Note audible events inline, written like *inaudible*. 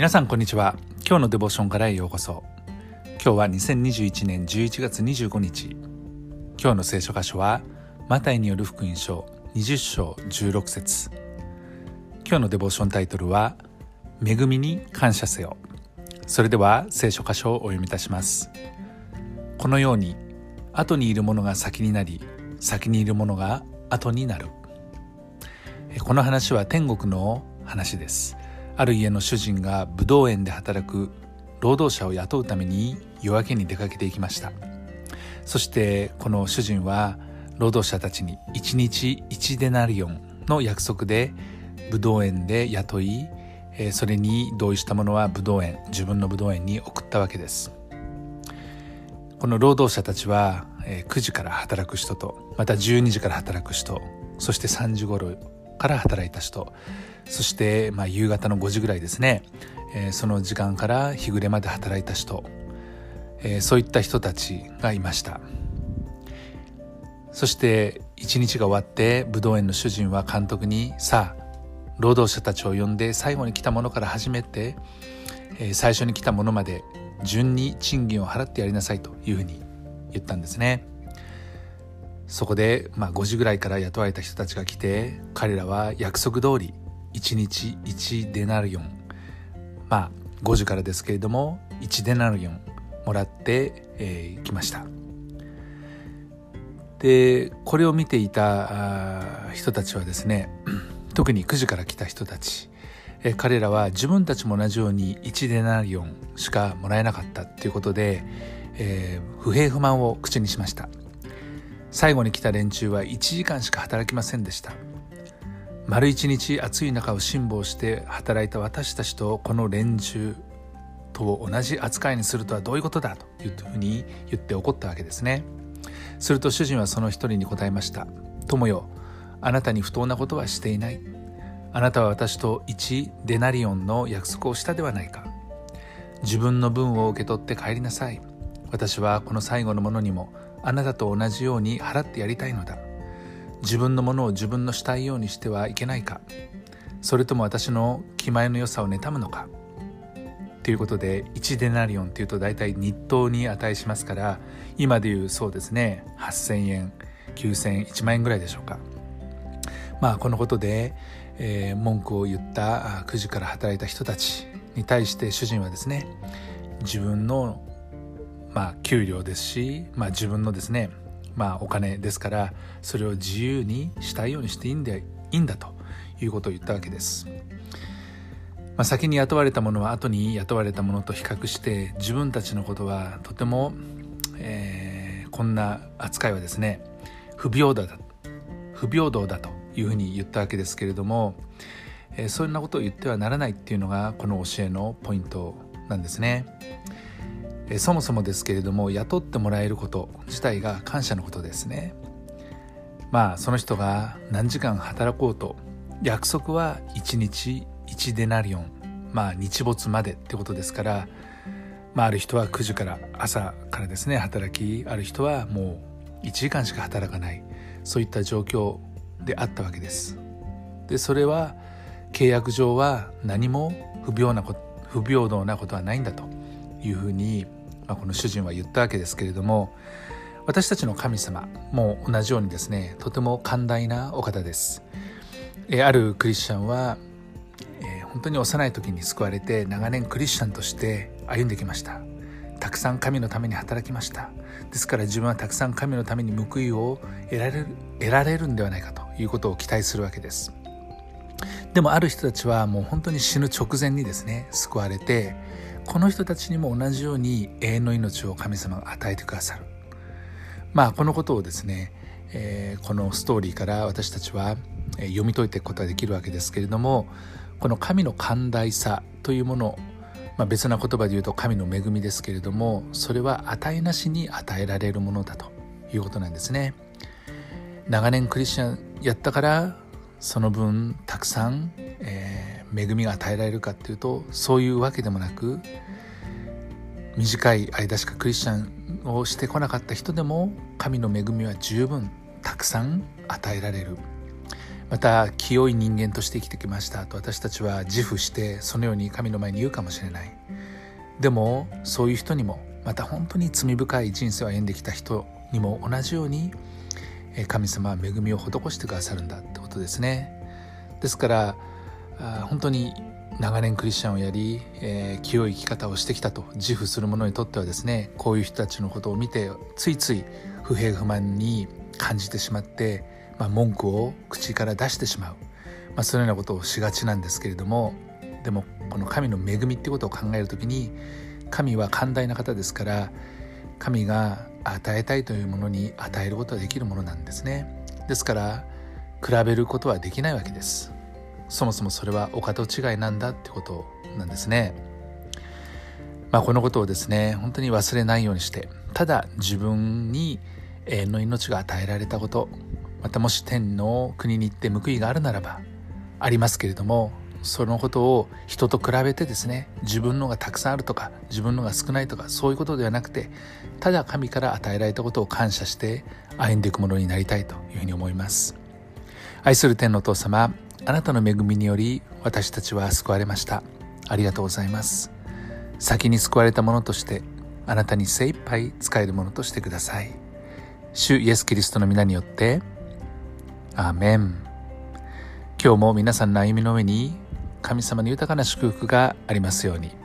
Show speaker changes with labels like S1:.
S1: 皆さんこんにちは。今日のデボーションからへようこそ。今日は2021年11月25日。今日の聖書箇所はマタイによる福音書20章16節。今日のデボーションタイトルは恵みに感謝せよ。それでは聖書箇所をお読みいたします。このように後にいるものが先になり先にいるものが後になる。この話は天国の話です。ある家の主人が武道園で働く労働者を雇うために夜明けに出かけていきました。そしてこの主人は労働者たちに1日1デナリオンの約束で武道園で雇いそれに同意した者は武道園自分の武道園に送ったわけです。この労働者たちは9時から働く人とまた12時から働く人そして3時頃から働いた人。そして、まあ、夕方の5時ぐらいですね、えー、その時間から日暮れまで働いた人、えー、そういった人たちがいました。そして一日が終わって武道園の主人は監督にさあ労働者たちを呼んで最後に来たものから始めて、えー、最初に来たものまで順に賃金を払ってやりなさいというふうに言ったんですね。そこで、まあ、5時ぐらいから雇われた人たちが来て彼らは約束通り1日1デナリオン。まあ5時からですけれども1デナリオンもらって、えー、来ました。でこれを見ていた人たちはですね *clears throat* 特に9時から来た人たち、えー、彼らは自分たちも同じように1デナリオンしかもらえなかったということで、えー、不平不満を口にしました。最後に来た連中は1時間しか働きませんでした。丸一日暑い中を辛抱して働いた私たちとこの連中と同じ扱いにするとはどういうことだというふうに言って怒ったわけですね。すると主人はその一人に答えました友よあなたに不当なことはしていない。あなたは私と1デナリオンの約束をしたではないか。自分の分を受け取って帰りなさい。私はこの最後のものにもあなたと同じように払ってやりたいのだ。自分のものを自分のしたいようにしてはいけないか。それとも私の気前の良さを妬むのか。ということで1デナリオンというと大体日当に値しますから今でいうそうですね8,000円9,000円1万円ぐらいでしょうか。まあこのことで、えー、文句を言った9時から働いた人たちに対して主人はですね自分のまあ給料ですし、まあ、自分のですねまあ、お金ですからそれを自由にしたいようにしていいんでいいんだということを言ったわけです。まあ、先に雇われたものは後に雇われたものと比較して自分たちのことはとても、えー、こんな扱いはですね不平等だ不平等だというふうに言ったわけですけれども、えー、そんなことを言ってはならないっていうのがこの教えのポイントなんですね。えそもそもですけれども雇ってもらえること自体が感謝のことですね。まあその人が何時間働こうと約束は1日1デナリオンまあ日没までってことですから、まあ、ある人は9時から朝からですね働きある人はもう1時間しか働かないそういった状況であったわけです。でそれは契約上は何も不平なこ不平等なことはないんだというふうにまあ、この主人は言ったわけですけれども私たちの神様も同じようにですねとても寛大なお方です。えあるクリスチャンは、え、本当に幼い時に救われて長年クリスチャンとして歩んできました。たくさん神のために働きました。ですから自分はたくさん神のために報いを得られる得られるんではないかということを期待するわけです。でもある人たちはもう本当に死ぬ直前にですね救われてこの人たちにも同じように永遠の命を神様が与えてくださる。まあこのことをですね、えー、このストーリーから私たちは読み解いていくことができるわけですけれどもこの神の寛大さというものまあ、別な言葉で言うと神の恵みですけれどもそれは値なしに与えられるものだということなんですね。長年クリスチャンやったからその分たくさん、えー恵みが与えられるかっていうとそういうわけでもなく短い間しかクリスチャンをしてこなかった人でも神の恵みは十分たくさん与えられる。また清い人間として生きてきました。と私たちは自負してそのように神の前に言うかもしれない。でもそういう人にもまた本当に罪深い人生を歩んできた人にも同じように神様は恵みを施してくださるんだってことですね。ですから本当に長年クリスチャンをやり、えー、清い生き方をしてきたと自負する者にとってはですねこういう人たちのことを見てついつい不平不満に感じてしまって、まあ、文句を口から出してしまう、まあ、そのようなことをしがちなんですけれどもでもこの神の恵みってことを考える時に神は寛大な方ですから神が与えたいというものに与えることができるものなんですね。ですから比べることはできないわけです。そもそもそれはお門違いなんだってことなんですね。まあ、このことをですね本当に忘れないようにしてただ自分に永遠の命が与えられたことまたもし天の国に行って報いがあるならばありますけれどもそのことを人と比べてですね自分のがたくさんあるとか自分のが少ないとかそういうことではなくてただ神から与えられたことを感謝して歩んでいくものになりたいというふうに思います愛する天のお父様あなたの恵みにより私たちは救われました。ありがとうございます。先に救われたものとしてあなたに精一杯使えるものとしてください。主イエス・キリストの皆によってアーメン。今日も皆さんの歩みの上に神様の豊かな祝福がありますように。